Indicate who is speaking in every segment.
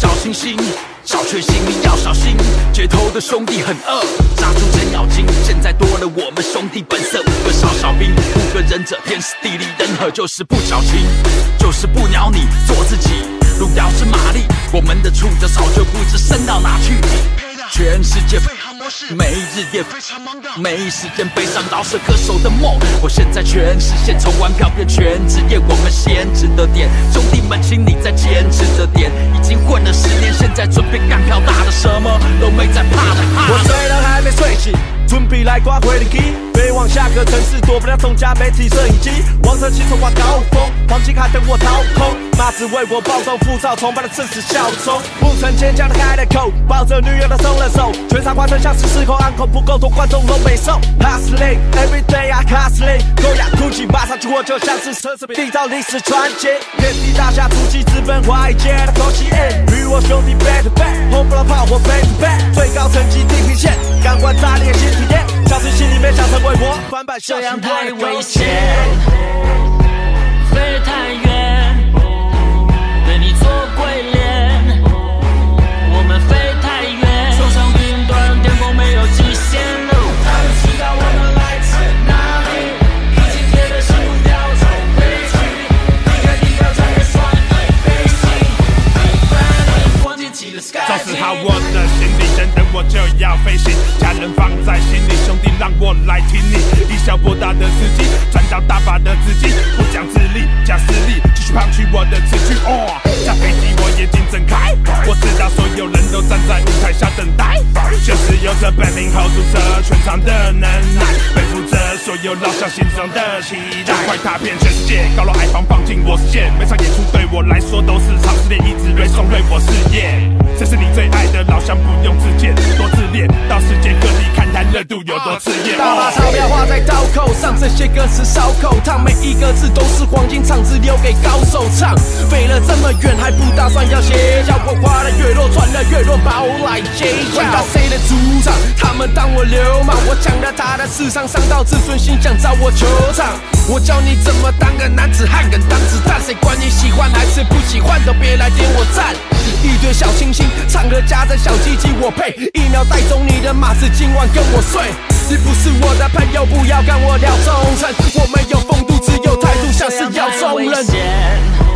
Speaker 1: 小星星，小确幸你要小心。街头的兄弟很饿，杀出程咬金。现在多了我们兄弟本色，五个少小兵，五个忍者，天时地利人和，就是不矫情，就是不鸟你，做自己。路遥知马力，我们的触角早就不知伸到哪去。全世界，每日也非常忙的，没时间背上饶舌歌手的梦。我现在全实现，从玩票变全职业，我们先值得点。兄弟们，请你再坚持着点，已经混了十年，现在准备干票大的，什么都没在怕的。
Speaker 2: 我虽然还没睡醒，准备来刮回力机，飞往下个城市，躲不了众家媒体摄影机。王者骑冲挂高峰，黄金海等我掏空，马子为我暴动，浮躁崇拜的正是小虫。不曾坚强的开了口，抱着女友的松了手，全场观众像是失控，安可不够多，观众都没送。Hustling every day I hustling，高雅突起，马上去我就像是奢侈品，缔造历史传奇。遍地大侠突击，直奔华尔街的口气，与我兄弟 back to back，轰不了炮火 back to back，最高层级地平线，感官炸裂新体验，小心心里面想成为我，翻版
Speaker 1: 这样太危险，飞太远，对你做鬼脸。我们飞太远，冲上云端，天空没有极限了。他们知道我
Speaker 3: 我，就要飞行。家人放在心里，兄弟让我来听你。以小博大的司机，赚到大把的资金，不讲自力，讲实力，继续胖取我的词句。哦，下飞机我眼睛睁开，我知道所有人都站在舞台下等待，就是有着本领 hold 住这全场的能耐，背负着所有老乡心中的期待，快踏遍全世界，高楼海防放进我视线，每场演出对我来说都是场试炼，一直锐送锐我事业。这是你最爱的老乡，不用自荐，多自恋，到世界各地看看热度有多炽烈。
Speaker 2: 大把钞票花在刀口上，这些歌词烧口烫，每一个字都是黄金唱，只留给高手唱。飞了这么远，还不打算要歇脚？我花的越多，赚的越多，把我来接管到谁的主场？他们当我流氓，我抢了他的市场，伤到自尊心，想找我球场。我教你怎么当个男子汉，敢当子弹，谁管你喜欢还是不喜欢，都别来点我赞。一堆小清新，唱歌夹着小鸡鸡，我配一秒带走你的马子，今晚跟我睡。你不是我的朋友，不要跟我聊忠诚。我没有风度，只有态度，像是要
Speaker 1: 冲
Speaker 4: 人。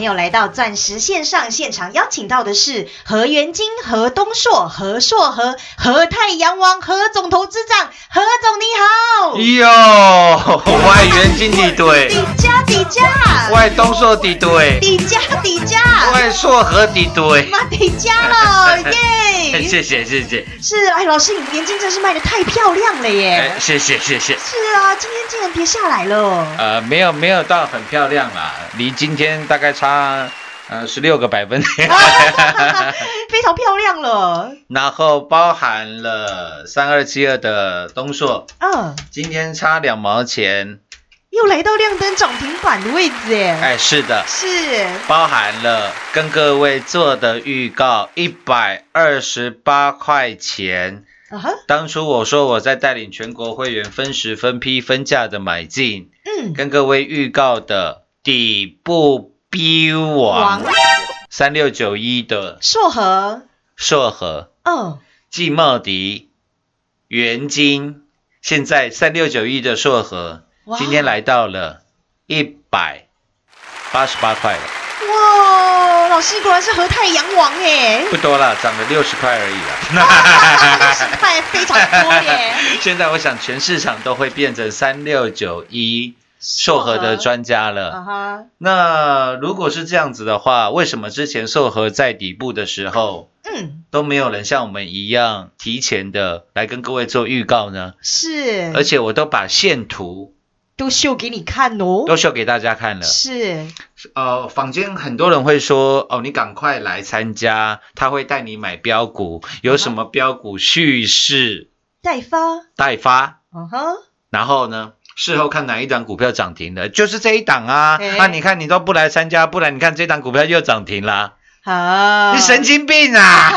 Speaker 4: 朋友来到钻石线上现场，邀请到的是何元金、何东硕、何硕和何太阳王、何总投资长，何总你好，
Speaker 5: 哟，外援经理队。
Speaker 4: 底，加底加，
Speaker 5: 外东硕敌队，
Speaker 4: 底加底加，
Speaker 5: 外硕和敌对，
Speaker 4: 妈底加了耶！你。
Speaker 5: 谢谢谢谢，
Speaker 4: 是，哎，老师，你眼睛真是卖的太漂亮了耶！
Speaker 5: 哎，谢谢谢谢。
Speaker 4: 是啊，今天竟然跌下来了。
Speaker 5: 呃，没有没有到很漂亮啦，离今天大概差呃十六个百分点，
Speaker 4: 非常漂亮了。
Speaker 5: 然后包含了三二七二的东硕，
Speaker 4: 嗯，
Speaker 5: 今天差两毛钱，
Speaker 4: 又来到亮灯涨停板的位置，哎，
Speaker 5: 哎，是的，
Speaker 4: 是，
Speaker 5: 包含了跟各位做的预告一百二十八块钱。
Speaker 4: 啊哈，
Speaker 5: 当初我说我在带领全国会员分时分批分价的买进，
Speaker 4: 嗯，
Speaker 5: 跟各位预告的底部逼王。
Speaker 4: 王。
Speaker 5: 三六九一的
Speaker 4: 硕和，
Speaker 5: 硕和、
Speaker 4: 嗯，
Speaker 5: 季茂迪、元金，现在三六九一的硕和。
Speaker 4: 哇
Speaker 5: 今天来到了一百八十八块了，
Speaker 4: 哇，老师果然是和太阳王哎，
Speaker 5: 不多了，涨了六十块而已了。
Speaker 4: 十块非常多耶。
Speaker 5: 现在我想全市场都会变成三六九一寿和的专家
Speaker 4: 啊
Speaker 5: 了。
Speaker 4: 哈，
Speaker 5: 那如果是这样子的话，为什么之前寿和在底部的时候
Speaker 4: 嗯，
Speaker 5: 都没有人像我们一样提前的来跟各位做预告呢？
Speaker 4: 是，
Speaker 5: 而且我都把线图
Speaker 4: 都秀给你看哦。
Speaker 5: 都秀给大家看了。
Speaker 4: 是，
Speaker 5: 呃，坊间很多人会说，哦，你赶快来参加，他会带你买标股，有什么标股蓄势
Speaker 4: 待发，
Speaker 5: 待发，
Speaker 4: 嗯哼，
Speaker 5: 然后呢，事后看哪一档股票涨停了，就是这一档啊。
Speaker 4: 哎
Speaker 5: 那、你看你都不来参加，不然你看这档股票又涨停啦，
Speaker 4: 啊，
Speaker 5: 你神经病啊！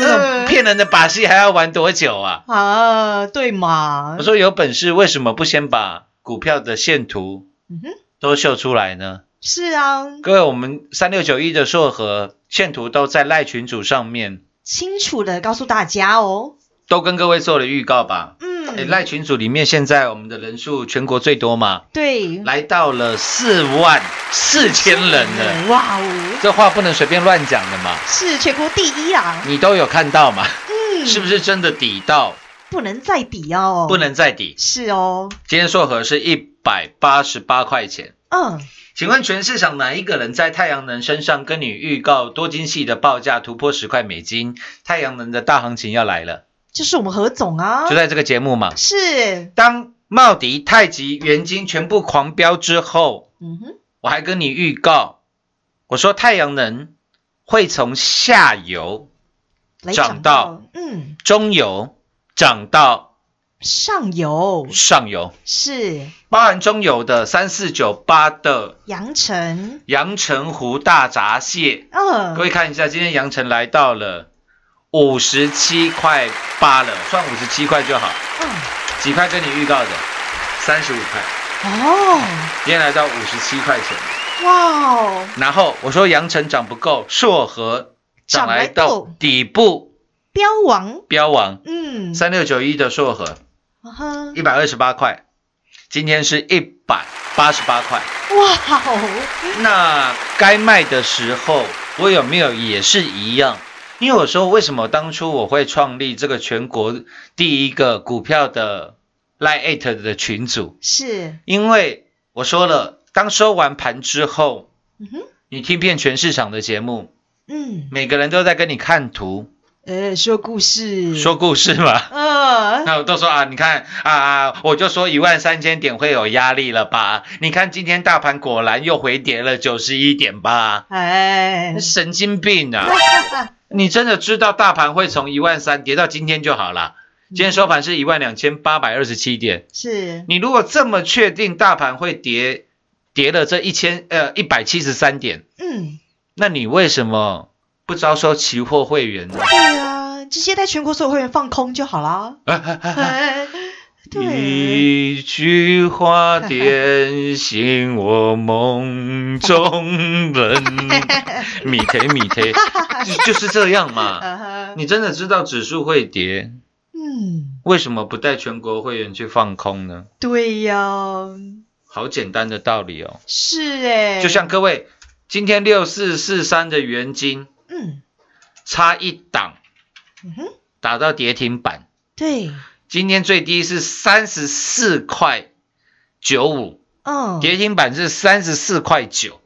Speaker 5: 那 种骗人的把戏还要玩多久啊？
Speaker 4: 啊，对嘛
Speaker 5: 我？说有本事为什么不先把股票的线图
Speaker 4: 嗯哼，
Speaker 5: 都秀出来呢？
Speaker 4: 是啊，
Speaker 5: 各位，我们三六九一的硕和线图都在赖群组上面，
Speaker 4: 清楚的告诉大家哦。
Speaker 5: 都跟各位做了预告吧。
Speaker 4: 嗯，
Speaker 5: 赖群组里面现在我们的人数全国最多嘛，
Speaker 4: 对，
Speaker 5: 来到了四万四千人了。
Speaker 4: 哇哦，
Speaker 5: 这话不能随便乱讲的嘛，
Speaker 4: 是全国第一啊。
Speaker 5: 你都有看到嘛？
Speaker 4: 嗯，
Speaker 5: 是不是真的抵到
Speaker 4: 不能再抵哦？
Speaker 5: 不，能再抵？
Speaker 4: 是哦。
Speaker 5: 今天硕和是一百八十八块钱。
Speaker 4: 嗯，
Speaker 5: 请问全市场哪一个人在太阳能身上跟你预告多晶系的报价突破十块美金？太阳能的大行情要来了，
Speaker 4: 就是我们何总啊
Speaker 5: 就，在这个节目嘛。
Speaker 4: 是，
Speaker 5: 当茂迪、太极、元晶全部狂飙之后，
Speaker 4: 嗯哼，
Speaker 5: 我还跟你预告，我说太阳能会从下游、
Speaker 4: 来
Speaker 5: 涨
Speaker 4: 到
Speaker 5: 到，
Speaker 4: 嗯，
Speaker 5: 中游涨到
Speaker 4: 上游
Speaker 5: 上游，
Speaker 4: 是
Speaker 5: 包含中游的三四九八的
Speaker 4: 阳城，
Speaker 5: 阳澄湖大闸蟹。
Speaker 4: 嗯，
Speaker 5: 各位看一下，今天阳澄来到了五十七块八了，算五十七块就好。
Speaker 4: 嗯，
Speaker 5: 几块跟你预告的？三十五块，
Speaker 4: 哦，
Speaker 5: 今天来到五十七块钱。
Speaker 4: 哇哦，
Speaker 5: 然后我说阳澄涨不够，硕和涨来到底部
Speaker 4: 标王，
Speaker 5: 标王。
Speaker 4: 嗯，
Speaker 5: 三六九一的硕和。一百二十八块，今天是一百八十八块。
Speaker 4: 哇哦，
Speaker 5: 那该卖的时候，我有没有也是一样？因为我说为什么当初我会创立这个全国第一个股票的 Line Eight 的群组，
Speaker 4: 是，
Speaker 5: 因为我说了，当收完盘之后，
Speaker 4: 嗯哼，
Speaker 5: 你听遍全市场的节目，
Speaker 4: 嗯，
Speaker 5: 每个人都在跟你看图
Speaker 4: 呃，说故事，
Speaker 5: 说故事嘛。
Speaker 4: 呃，
Speaker 5: 那我都说啊，你看啊啊，我就说一万三千点会有压力了吧？你看今天大盘果然又回跌了九十一点吧？
Speaker 4: 哎，
Speaker 5: 神经病啊！你真的知道大盘会从一万三跌到今天就好了？今天收盘是一万两千八百二十七点。
Speaker 4: 是，
Speaker 5: 你如果这么确定大盘会跌，跌了这一千呃一百七十三点，
Speaker 4: 嗯，
Speaker 5: 那你为什么不招收期货会员呢？
Speaker 4: 对啊，直接带全国所有会员放空就好啦。哎对，
Speaker 5: 一句话点醒我梦中人，米贴米贴，就是这样嘛。你真的知道指数会跌，
Speaker 4: 嗯，
Speaker 5: 为什么不带全国会员去放空呢？
Speaker 4: 对呀，
Speaker 5: 好简单的道理哦。
Speaker 4: 是哎，
Speaker 5: 就像各位今天六四四三的原金
Speaker 4: 嗯
Speaker 5: 差一档
Speaker 4: 嗯哼，
Speaker 5: 打到跌停板，
Speaker 4: 对，
Speaker 5: 今天最低是三十四块九五，
Speaker 4: 嗯，
Speaker 5: 跌停板是三十四块九。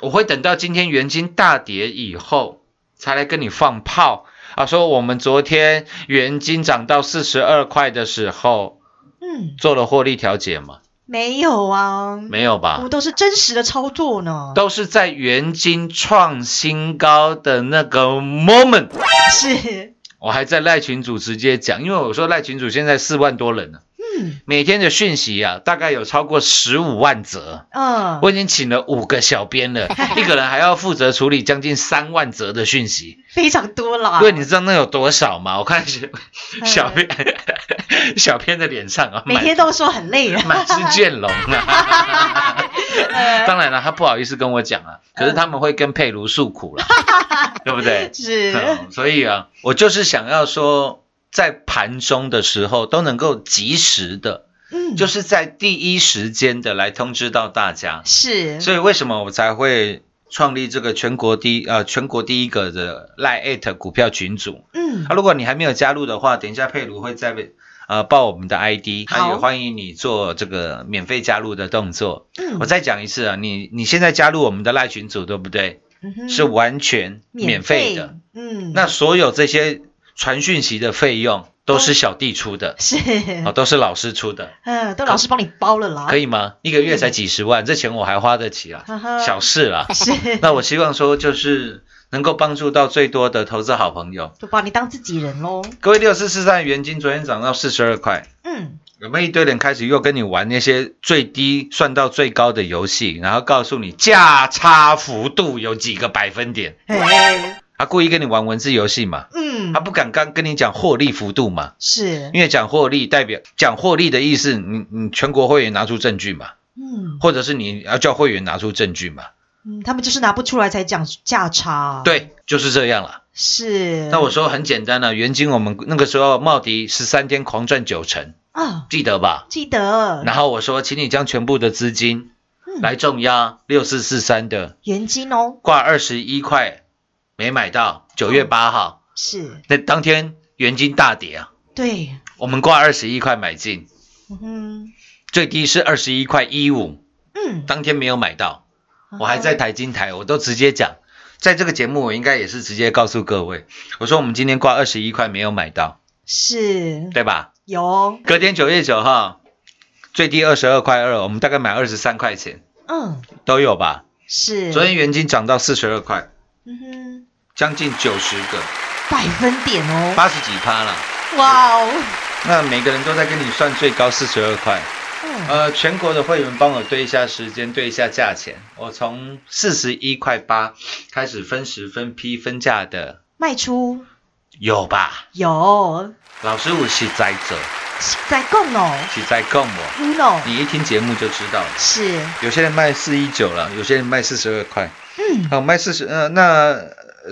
Speaker 5: 我会等到今天元金大跌以后，才来跟你放炮。啊，说我们昨天元金涨到四十二块的时候
Speaker 4: 嗯，
Speaker 5: 做了获利调节吗？
Speaker 4: 没有啊，
Speaker 5: 没有吧
Speaker 4: 我？们都是真实的操作呢。
Speaker 5: 都是在元金创新高的那个 moment，
Speaker 4: 是，
Speaker 5: 我还在赖群主直接讲，因为我说赖群主现在四万多人了，
Speaker 4: 嗯
Speaker 5: 每天的讯息啊，大概有超过十五万则。
Speaker 4: 嗯，
Speaker 5: 我已经请了五个小编了，一个人还要负责处理将近三万则的讯息。
Speaker 4: 非常多啦。
Speaker 5: 因为你知道那有多少吗？我看小小编 小编的脸上啊，
Speaker 4: 每天都说很累啊。
Speaker 5: 满是倦容啊。当然了，他不好意思跟我讲啊，可是他们会跟佩如诉苦了，对不对？
Speaker 4: 是，
Speaker 5: 嗯所以啊，我就是想要说，在盘中的时候都能够及时的，
Speaker 4: 嗯，
Speaker 5: 就是在第一时间的来通知到大家。
Speaker 4: 是，
Speaker 5: 所以为什么我才会创立这个全国第一呃全国第一个的赖 at 股票群组？
Speaker 4: 嗯
Speaker 5: 啊，如果你还没有加入的话，等一下佩如会再呃报我们的 ID，
Speaker 4: 好
Speaker 5: 那也欢迎你做这个免费加入的动作。
Speaker 4: 嗯
Speaker 5: 我再讲一次啊，你你现在加入我们的赖群组，对不对？是完全免费的。，
Speaker 4: 嗯，
Speaker 5: 那所有这些传讯息的费用都是小弟出的，
Speaker 4: 是，
Speaker 5: 哦，都是老师出的，
Speaker 4: 嗯，都老师帮你包了啦。
Speaker 5: 可以吗？一个月才几十万，这钱我还花得起啊，小事啦。
Speaker 4: 是，
Speaker 5: 那我希望说，就是能够帮助到最多的投资好朋友。
Speaker 4: 就把你当自己人喽。
Speaker 5: 各位六四四三元金昨天涨到四十二块，
Speaker 4: 嗯，
Speaker 5: 有没有一堆人开始又跟你玩那些最低算到最高的游戏，然后告诉你价差幅度有几个百分点？
Speaker 4: 哎，
Speaker 5: 他故意跟你玩文字游戏嘛？
Speaker 4: 嗯
Speaker 5: 他，不敢刚跟你讲获利幅度嘛？
Speaker 4: 是，
Speaker 5: 因为讲获利代表讲获利的意思，你你全国会员拿出证据嘛，
Speaker 4: 嗯
Speaker 5: 或者是你要叫会员拿出证据嘛？
Speaker 4: 嗯，他们就是拿不出来才讲价差。，
Speaker 5: 对，就是这样了。
Speaker 4: 是。
Speaker 5: 那我说很简单了、元金我们那个时候茂迪十三天狂赚九成，
Speaker 4: 啊，
Speaker 5: 记得吧？
Speaker 4: 记得
Speaker 5: 然后我说，请你将全部的资金
Speaker 4: 嗯
Speaker 5: 来重压六四四三的
Speaker 4: 原金哦，
Speaker 5: 挂二十一块，没买到，九月八号。
Speaker 4: 是。
Speaker 5: 那当天元金大跌啊，
Speaker 4: 对，
Speaker 5: 我们挂二十一块买进，
Speaker 4: 嗯哼，
Speaker 5: 最低是二十一块一五，
Speaker 4: 嗯，
Speaker 5: 当天没有买到，我还在台金台，我都直接讲，在这个节目我应该也是直接告诉各位，我说我们今天挂二十一块没有买到，
Speaker 4: 是。
Speaker 5: 对吧？
Speaker 4: 有，
Speaker 5: 隔天九月九号最低二十二块二，我们大概买二十三块钱
Speaker 4: 嗯，
Speaker 5: 都有吧？
Speaker 4: 是。
Speaker 5: 昨天元金涨到四十二块，
Speaker 4: 嗯哼，
Speaker 5: 将近九十个，
Speaker 4: 百分点哦，
Speaker 5: 八十几趴了。
Speaker 4: 哇哦，
Speaker 5: 那每个人都在跟你算最高四十二块。
Speaker 4: 嗯，
Speaker 5: 呃，全国的会员帮我对一下时间，对一下价钱。我从四十一块八开始分时分批分价的，
Speaker 4: 卖出
Speaker 5: 有吧？
Speaker 4: 有，
Speaker 5: 老师我是在者，
Speaker 4: 在供哦
Speaker 5: 是在供我。
Speaker 4: ，uno
Speaker 5: 你一听节目就知道了。
Speaker 4: 是，
Speaker 5: 有些人卖四一九了，有些人卖四十二块。
Speaker 4: 嗯，
Speaker 5: 好，卖四十，呃，那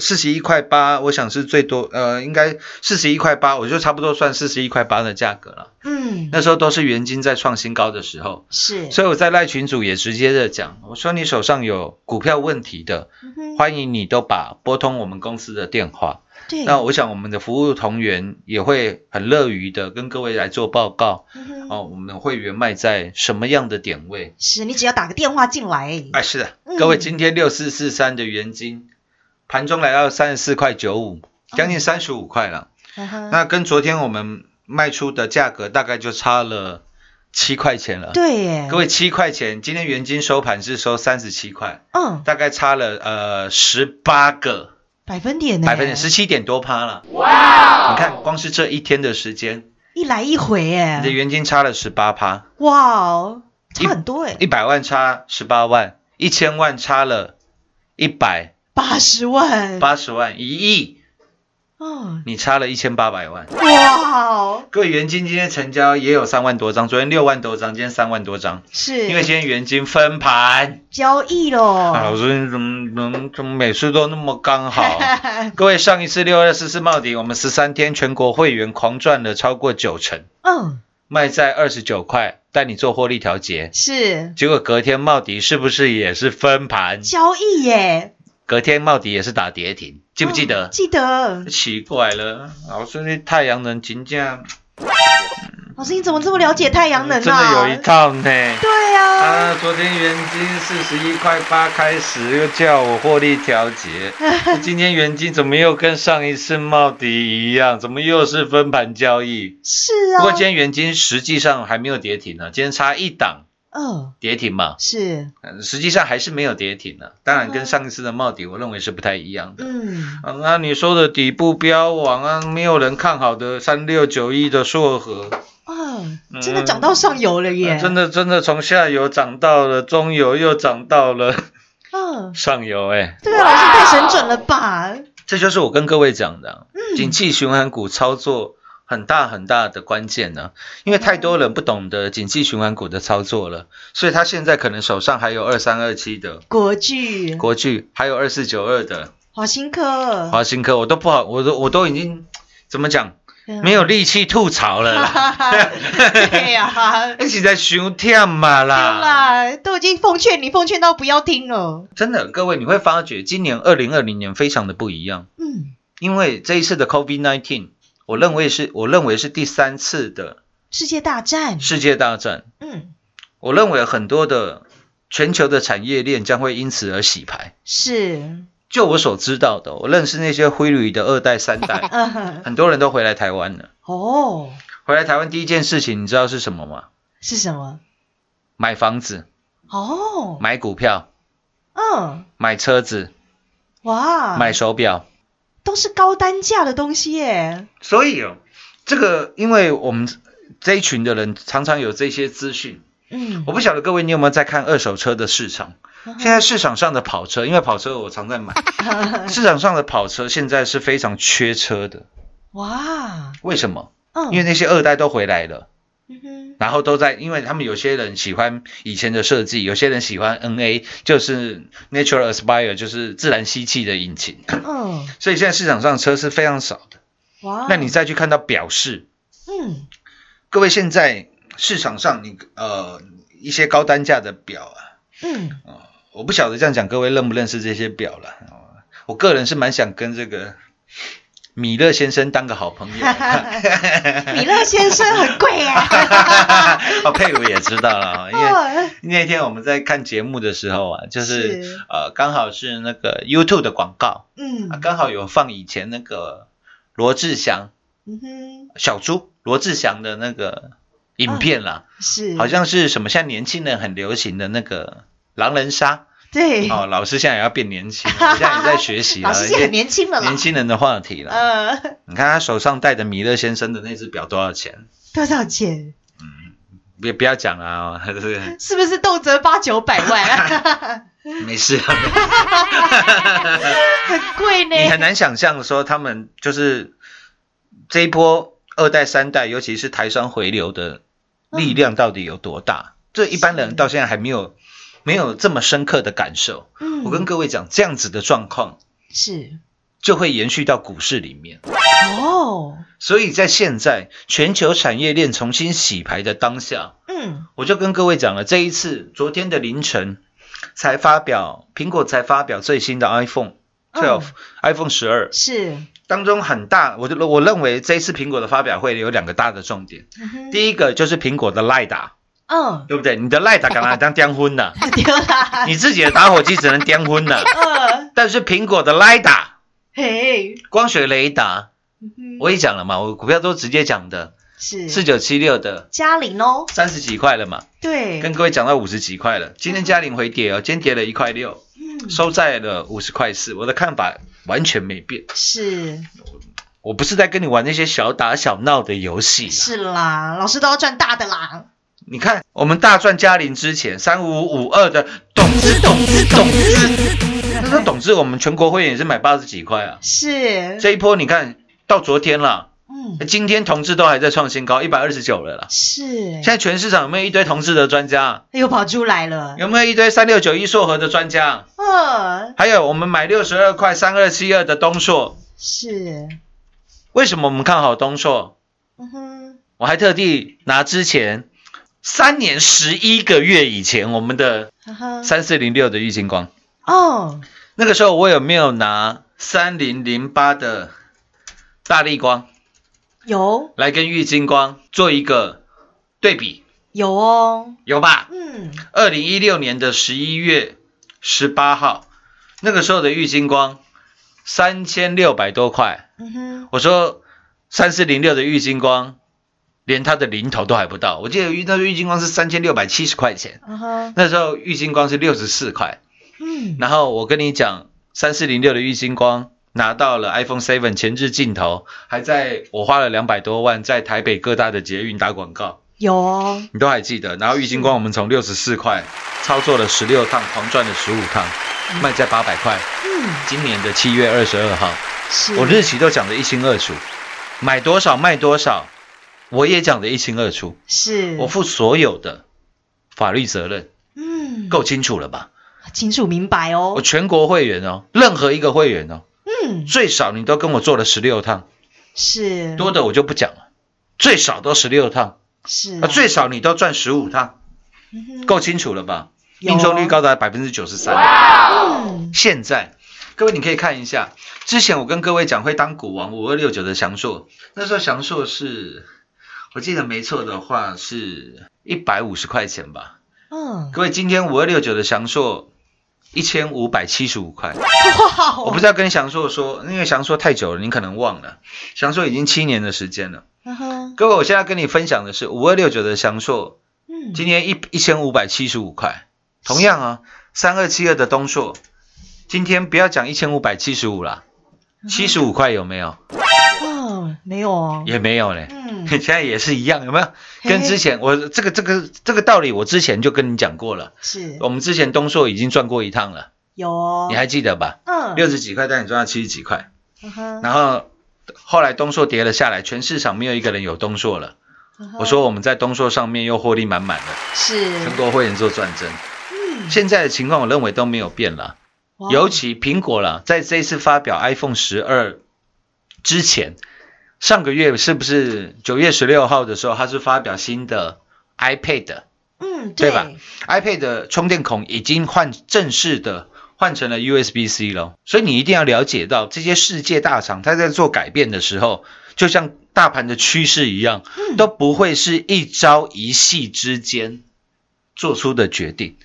Speaker 5: 四十一块八，我想是最多，呃，应该四十一块八，我就差不多算四十一块八的价格了。
Speaker 4: 嗯，
Speaker 5: 那时候都是原金在创新高的时候，
Speaker 4: 是，
Speaker 5: 所以我在赖群主也直接的讲，我说你手上有股票问题的，
Speaker 4: 嗯
Speaker 5: 欢迎你都把拨通我们公司的电话。
Speaker 4: 对，
Speaker 5: 那我想我们的服务同仁也会很乐于的跟各位来做报告。
Speaker 4: 嗯
Speaker 5: 哦，我们的会员卖在什么样的点位？
Speaker 4: 是你只要打个电话进来，
Speaker 5: 哎，是的，
Speaker 4: 嗯
Speaker 5: 各位，今天六四四三的原金盘中来到三十四块九五，将近三十五块了。那跟昨天我们卖出的价格大概就差了七块钱了。
Speaker 4: 对耶，
Speaker 5: 各位七块钱，今天原金收盘是收三十七块，
Speaker 4: 嗯，
Speaker 5: 大概差了呃十八个。
Speaker 4: 百分点呢，
Speaker 5: 百分点，十七点多趴了。哇！你看，光是这一天的时间，
Speaker 4: 一来一回耶。
Speaker 5: 你的
Speaker 4: 耶，
Speaker 5: 元金差了十八趴，
Speaker 4: 哇哦，差很多哎，
Speaker 5: 一百万差十八万，一千万差了一百
Speaker 4: 八十万，
Speaker 5: 八十万，一亿。
Speaker 4: 哦，
Speaker 5: 你差了一千八百万。
Speaker 4: 哇哦，
Speaker 5: 各位元金今天成交也有三万多张，昨天六万多张，今天三万多张，
Speaker 4: 是，
Speaker 5: 因为今天元金分盘。
Speaker 4: 交易
Speaker 5: 啊，老
Speaker 4: 喽，
Speaker 5: 师你怎么怎么怎么每次都那么刚好？各位，上一次六二四四茂迪，我们十三天全国会员狂赚了超过九成，
Speaker 4: 嗯，
Speaker 5: 卖在二十九块，带你做获利调节。
Speaker 4: 是。
Speaker 5: 结果隔天茂迪是不是也是分盘？
Speaker 4: 交易耶，
Speaker 5: 隔天茂迪也是打跌停，记不记得？
Speaker 4: 哦记得，
Speaker 5: 奇怪了，老师那太阳能金价、嗯
Speaker 4: 老师你怎么这么了解太阳能啊？
Speaker 5: 真的有一套呢。
Speaker 4: 对呀、
Speaker 5: 啊，昨天原金四十一块八开始又叫我获利调节，今天原金怎么又跟上一次茂迪一样？怎么又是分盘交易？
Speaker 4: 是啊。
Speaker 5: 不过今天原金实际上还没有跌停呢，今天差一档
Speaker 4: 嗯
Speaker 5: 跌停嘛，
Speaker 4: 是。
Speaker 5: 呃实际上还是没有跌停的。当然跟上一次的帽底，我认为是不太一样的。
Speaker 4: 嗯。
Speaker 5: 啊，那你说的底部标王啊，没有人看好的三六九一的硕和，
Speaker 4: 啊，真的涨到上游了耶！
Speaker 5: 呃真的真的从下游涨到了中游，又涨到了
Speaker 4: 嗯，
Speaker 5: 上游、哎，
Speaker 4: 这个，老师太神准了吧？
Speaker 5: 这就是我跟各位讲的，
Speaker 4: 嗯。
Speaker 5: 景气循环股操作很大很大的关键呢，因为太多人不懂得景气循环股的操作了，所以他现在可能手上还有二三二七的
Speaker 4: 国巨、
Speaker 5: 国巨，还有二四九二的
Speaker 4: 华新科，
Speaker 5: 华新科，我都不好，我都我都已经怎么讲，
Speaker 4: 嗯。
Speaker 5: 没有力气吐槽了啦，
Speaker 4: 对呀、
Speaker 5: 一起在熊跳嘛
Speaker 4: 对
Speaker 5: 啦。
Speaker 4: 啦，都已经奉劝你，奉劝到不要听了。
Speaker 5: 真的，各位你会发觉今年二零二零年非常的不一样，
Speaker 4: 嗯，
Speaker 5: 因为这一次的 COVID nineteen，我认为是我认为是第三次的
Speaker 4: 世界大战，
Speaker 5: 世界大战。
Speaker 4: 嗯，
Speaker 5: 我认为很多的全球的产业链将会因此而洗牌。
Speaker 4: 是，
Speaker 5: 就我所知道的，我认识那些灰旅的二代、三代，很多人都回来台湾了。
Speaker 4: 哦，
Speaker 5: 回来台湾第一件事情，你知道是什么吗？
Speaker 4: 是什么？
Speaker 5: 买房子、
Speaker 4: 哦，
Speaker 5: 买股票、
Speaker 4: 嗯，
Speaker 5: 买车子、
Speaker 4: 哇，
Speaker 5: 买手表。
Speaker 4: 都是高单价的东西耶。
Speaker 5: 所以哦，这个因为我们这一群的人常常有这些资讯，
Speaker 4: 嗯
Speaker 5: 我，不晓得各位你有没有在看二手车的市场？现在市场上的跑车，因为跑车我常在买，市场上的跑车现在是非常缺车的。
Speaker 4: 哇，
Speaker 5: 为什么？
Speaker 4: 嗯，
Speaker 5: 因为那些二代都回来了，
Speaker 4: 嗯哼，
Speaker 5: 然后都在，因为他们有些人喜欢以前的设计，有些人喜欢 NA，就是 Natural Aspire，就是自然吸气的引擎，
Speaker 4: 嗯，
Speaker 5: 所以现在市场上车是非常少的。
Speaker 4: 哇，
Speaker 5: 那你再去看到表示，
Speaker 4: 嗯，
Speaker 5: 各位现在市场上你呃一些高单价的表啊，
Speaker 4: 嗯，
Speaker 5: 我不晓得这样讲各位认不认识这些表了。哦我个人是蛮想跟这个米勒先生当个好朋友。
Speaker 4: 米勒先生很贵耶。
Speaker 5: 哦，佩如也知道了，因为
Speaker 4: 哦
Speaker 5: 那天我们在看节目的时候啊，就是
Speaker 4: 是
Speaker 5: 呃刚好是那个 YouTube 的广告，
Speaker 4: 嗯
Speaker 5: 啊刚好有放以前那个罗志祥
Speaker 4: 嗯哼，
Speaker 5: 小猪罗志祥的那个影片啦，
Speaker 4: 是，
Speaker 5: 好像是什么现在年轻人很流行的那个狼人杀。
Speaker 4: 对，
Speaker 5: 哦，老师现在也要变年轻了，我 现在也在学习了，
Speaker 4: 老师现在很年轻了
Speaker 5: 年轻人的话题了。
Speaker 4: 呃，
Speaker 5: 你看他手上戴的米勒先生的那只表多少钱？
Speaker 4: 多少钱？
Speaker 5: 嗯别不要讲了啊，这 个
Speaker 4: 是不是动辄八九百万？
Speaker 5: 没事啊。
Speaker 4: 很贵呢。
Speaker 5: 你很难想象说他们就是这一波二代、三代，尤其是台商回流的力量到底有多大？这一般人到现在还没有没有这么深刻的感受。
Speaker 4: 嗯。
Speaker 5: 我跟各位讲，这样子的状况
Speaker 4: 是。
Speaker 5: 就会延续到股市里面。
Speaker 4: 哦，
Speaker 5: 所以在现在全球产业链重新洗牌的当下，
Speaker 4: 嗯。
Speaker 5: 我就跟各位讲了，这一次昨天的凌晨才发表，苹果才发表最新的 iPhone 12、iPhone 十二。
Speaker 4: 是，
Speaker 5: 当中很大，我就我认为这一次苹果的发表会有两个大的重点，
Speaker 4: 嗯
Speaker 5: 第一个就是苹果的赖打，
Speaker 4: 嗯，
Speaker 5: 对不对？你的赖打干嘛？当颠昏的？
Speaker 4: 丢啦，
Speaker 5: 你自己的打火机只能颠昏的，
Speaker 4: 嗯，
Speaker 5: 但是苹果的赖打。
Speaker 4: 嘿，
Speaker 5: 光学雷达，我也讲了嘛，我股票都直接讲的，
Speaker 4: 是。
Speaker 5: 四九七六的。
Speaker 4: 嘉玲哦，
Speaker 5: 三十几块了嘛。
Speaker 4: 对，
Speaker 5: 跟各位讲到五十几块了，今天嘉玲回跌哦，今天跌了一块六，
Speaker 4: 嗯。
Speaker 5: 收在了五十块四。我的看法完全没变，
Speaker 4: 是。
Speaker 5: 我不是在跟你玩那些小打小闹的游戏。
Speaker 4: 是啦，老师都要赚大的啦，
Speaker 5: 你看，我们大赚嘉玲之前三五五二的董之董之董之，那时候董之我们全国会员也是买八十几块啊。
Speaker 4: 是，
Speaker 5: 这一波你看到昨天了，
Speaker 4: 嗯，
Speaker 5: 今天同志都还在创新高，一百二十九了啦。
Speaker 4: 是，
Speaker 5: 现在全市场有没有一堆同志的专家？
Speaker 4: 又跑出来了，
Speaker 5: 有没有一堆三六九一硕和的专家？
Speaker 4: 呃，
Speaker 5: 还有我们买六十二块三二七二的东硕，
Speaker 4: 是，
Speaker 5: 为什么我们看好东硕？
Speaker 4: 嗯哼，
Speaker 5: 我还特地拿之前三年十一个月以前我们的三四零六的玉金光，
Speaker 4: 哦，
Speaker 5: 那个时候我有没有拿三零零八的大力光
Speaker 4: 有，
Speaker 5: 来跟玉金光做一个对比？
Speaker 4: 有哦，
Speaker 5: 有吧？
Speaker 4: 嗯，
Speaker 5: 二零一六年的十一月十八号，那个时候的玉金光三千六百多块，
Speaker 4: 嗯哼，
Speaker 5: 我说三四零六的玉金光，连它的零头都还不到。我记得玉那个玉金光是三千六百七十块钱，那时候玉金光是六十四块。
Speaker 4: 嗯，
Speaker 5: 然后我跟你讲，三四零六的玉金光拿到了 iPhone Seven 前置镜头，还在我花了两百多万在台北各大的捷运打广告，
Speaker 4: 有。哦，
Speaker 5: 你都还记得。然后玉金光我们从六十四块操作了十六趟，狂赚了十五趟，卖在八百块。
Speaker 4: 嗯，
Speaker 5: 今年的七月二十二号，
Speaker 4: 是，
Speaker 5: 我日期都讲得一清二楚，买多少卖多少，我也讲得一清二楚，
Speaker 4: 是，
Speaker 5: 我负所有的法律责任，
Speaker 4: 嗯，
Speaker 5: 够清楚了吧？
Speaker 4: 清楚明白哦。
Speaker 5: 我
Speaker 4: 哦，
Speaker 5: 全国会员哦，任何一个会员哦，
Speaker 4: 嗯，
Speaker 5: 最少你都跟我做了十六趟，
Speaker 4: 是，
Speaker 5: 多的我就不讲了，最少都十六趟，
Speaker 4: 是
Speaker 5: 啊，最少你都赚十五趟，够清楚了吧？命中率高达百分之九十三。
Speaker 4: 嗯，
Speaker 5: 现在各位你可以看一下，之前我跟各位讲会当股王五二六九的翔硕，那时候翔硕是，我记得没错的话是一百五十块钱吧。
Speaker 4: 嗯，
Speaker 5: 各位今天五二六九的祥硕一千五百七十五块。
Speaker 4: 哇，
Speaker 5: 我不知道跟祥硕说，因为祥硕太久了，你可能忘了，祥硕已经七年的时间了。
Speaker 4: 嗯哼，
Speaker 5: 各位，我现在跟你分享的是五二六九的祥硕，
Speaker 4: 嗯，
Speaker 5: 今天一一千五百七十五块。同样啊，三二七二的东硕，今天不要讲一千五百七十五啦，七十五块有没有？
Speaker 4: 哦，没有哦，
Speaker 5: 也没有嘞。
Speaker 4: 嗯，
Speaker 5: 现在也是一样，有没有？跟之前我这个这个这个道理，我之前就跟你讲过了。
Speaker 4: 是
Speaker 5: 我们之前东硕已经赚过一趟了，
Speaker 4: 有哦，
Speaker 5: 你还记得吧？
Speaker 4: 嗯，
Speaker 5: 六十几块带你赚到七十几块。然后后来东硕跌了下来，全市场没有一个人有东硕了。
Speaker 4: 嗯
Speaker 5: 我说我们在东硕上面又获利满满了，
Speaker 4: 是，
Speaker 5: 全国会员做转正。
Speaker 4: 嗯，
Speaker 5: 现在的情况我认为都没有变了，尤其苹果了，在这一次发表 iPhone 十二之前，上个月是不是九月十六号的时候，他是发表新的 iPad，
Speaker 4: 嗯，
Speaker 5: 对吧？iPad 的充电孔已经换正式的换成了 USB-C 了，所以你一定要了解到这些世界大厂它在做改变的时候，就像大盘的趋势一样，都不会是一朝一夕之间做出的决定。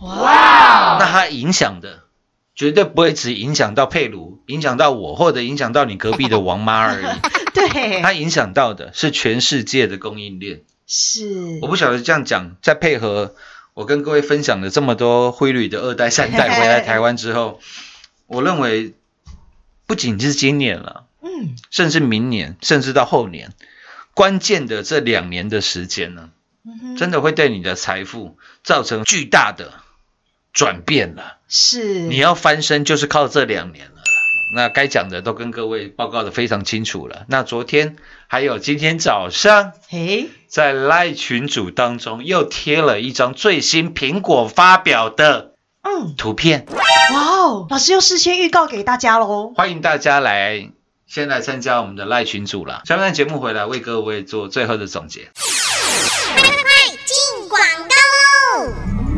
Speaker 4: 哇，
Speaker 5: 那它影响的绝对不会只影响到佩鲁，影响到我，或者影响到你隔壁的王妈而已。
Speaker 4: 对，
Speaker 5: 它影响到的是全世界的供应链。
Speaker 4: 是，
Speaker 5: 我不晓得这样讲，再配合我跟各位分享的这么多汇率的二代、三代回来台湾之后，我认为不仅是今年了，
Speaker 4: 嗯，
Speaker 5: 甚至明年，甚至到后年，关键的这两年的时间呢，
Speaker 4: 嗯
Speaker 5: 真的会对你的财富造成巨大的转变了。
Speaker 4: 是，
Speaker 5: 你要翻身就是靠这两年了。那该讲的都跟各位报告的非常清楚了。那昨天还有今天早上
Speaker 4: 诶，
Speaker 5: 在赖群组当中又贴了一张最新苹果发表的
Speaker 4: 嗯，
Speaker 5: 图片，
Speaker 4: 哇哦，老师又事先预告给大家喽，
Speaker 5: 欢迎大家来先来参加我们的赖群组啦。下面节目回来为各位做最后的总结。
Speaker 6: 进广告喽！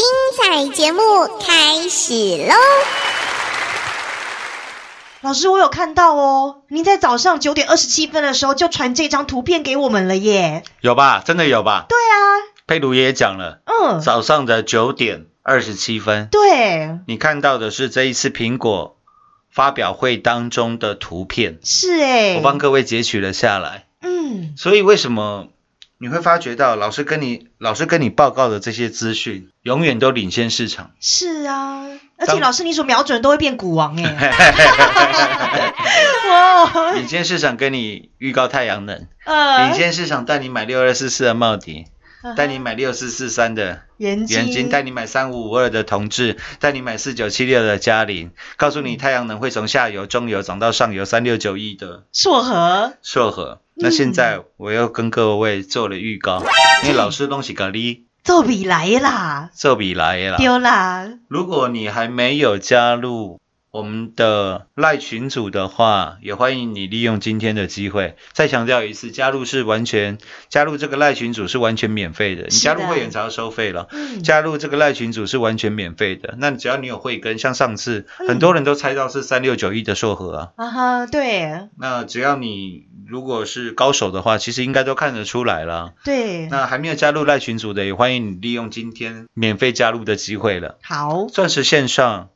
Speaker 6: 精彩节目开始喽！
Speaker 4: 老师，我有看到哦，您在早上九点二十七分的时候就传这张图片给我们了耶。
Speaker 5: 有吧？真的有吧？
Speaker 4: 对啊，
Speaker 5: 佩鲁也讲了，
Speaker 4: 嗯，
Speaker 5: 早上的九点二十七分，
Speaker 4: 对，
Speaker 5: 你看到的是这一次苹果发表会当中的图片，
Speaker 4: 是哎，
Speaker 5: 我帮各位截取了下来。
Speaker 4: 嗯，
Speaker 5: 所以为什么你会发觉到老师跟你老师跟你报告的这些资讯，永远都领先市场。
Speaker 4: 是啊，而且老师你所瞄准都会变股王哎 哇，
Speaker 5: 领先市场跟你预告太阳能，
Speaker 4: 呃
Speaker 5: 领先市场带你买六二四四的茂迪，
Speaker 4: 嗯哼
Speaker 5: 带你买六四四三的
Speaker 4: 元金
Speaker 5: 元金，带你买三五五二的同志，带你买四九七六的嘉陵，告诉你太阳能会从下游、中游涨到上游三六九一的
Speaker 4: 硕和
Speaker 5: 硕和。那现在我又跟各位做了预告，因为老师东西给你
Speaker 4: 奏比来啦，
Speaker 5: 做笔来啦。
Speaker 4: 丢啦，
Speaker 5: 如果你还没有加入我们的赖群组的话，也欢迎你利用今天的机会。再强调一次，加入是完全加入这个赖群组是完全免费的，你加入会员才要收费了。
Speaker 4: 嗯，
Speaker 5: 加入这个赖群组是完全免费的，那只要你有慧根，像上次
Speaker 4: 嗯。
Speaker 5: 很多人都猜到是三六九一的硕和啊，
Speaker 4: 啊哈，对。
Speaker 5: 那只要你如果是高手的话，其实应该都看得出来了。
Speaker 4: 对，
Speaker 5: 那还没有加入赖群组的，也欢迎你利用今天免费加入的机会了。
Speaker 4: 好，
Speaker 5: 钻石线上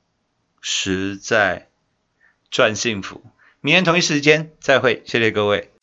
Speaker 5: 实在赚幸福。明天同一时间再会，谢谢各位。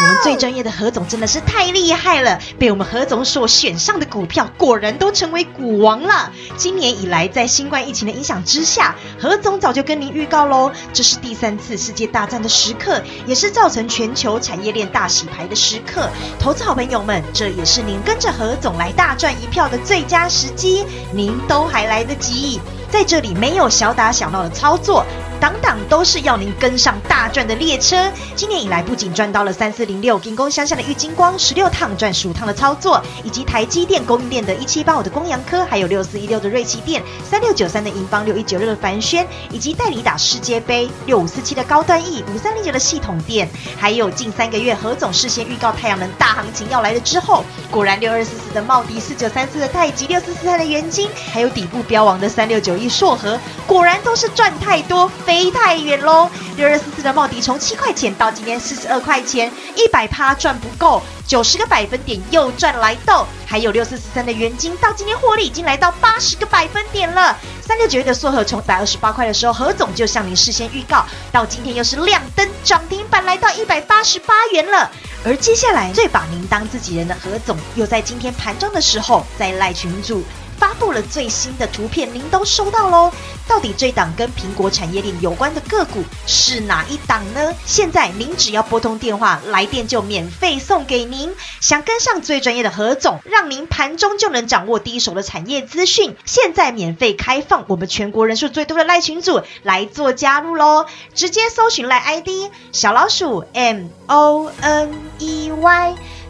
Speaker 4: 我们最专业的何总真的是太厉害了，被我们何总所选上的股票，果然都成为股王了。今年以来，在新冠疫情的影响之下，何总早就跟您预告喽，这是第三次世界大战的时刻，也是造成全球产业链大洗牌的时刻。投资好朋友们，这也是您跟着何总来大赚一票的最佳时机，您都还来得及。在这里没有小打小闹的操作，档档都是要您跟上大赚的列车。今年以来，不仅赚到了三四零六金工乡下的玉金光十六趟赚十五趟的操作，以及台积电供应链的一七八五的公阳科，还有六四一六的瑞奇电，三六九三的银邦，六一九六的凡轩，以及代理打世界杯六五四七的高端 E，五三零九的系统店，还有近三个月何总事先预告太阳能大行情要来了之后，果然六二四四的茂迪，四九三四的太极，六四四三的元金，还有底部标王的三六九一硕和，果然都是赚太多，飞太远喽。六二四四的茂迪从七块钱到今天四十二块钱，一百趴赚不够，九十个百分点又赚来豆。还有六四四三的元金到今天获利已经来到八十个百分点了。三六九一的缩合从一百二十八块的时候，何总就向您事先预告，到今天又是亮灯涨停板，来到一百八十八元了。而接下来最把您当自己人的何总，又在今天盘中的时候，在赖群主发布了最新的图片，您都收到喽。到底这档跟苹果产业链有关的个股是哪一档呢？现在您只要拨通电话来电就免费送给您。想跟上最专业的何总，让您盘中就能掌握第一手的产业资讯，现在免费开放我们全国人数最多的赖群组来做加入喽！直接搜寻赖 ID 小老鼠 M O N E Y。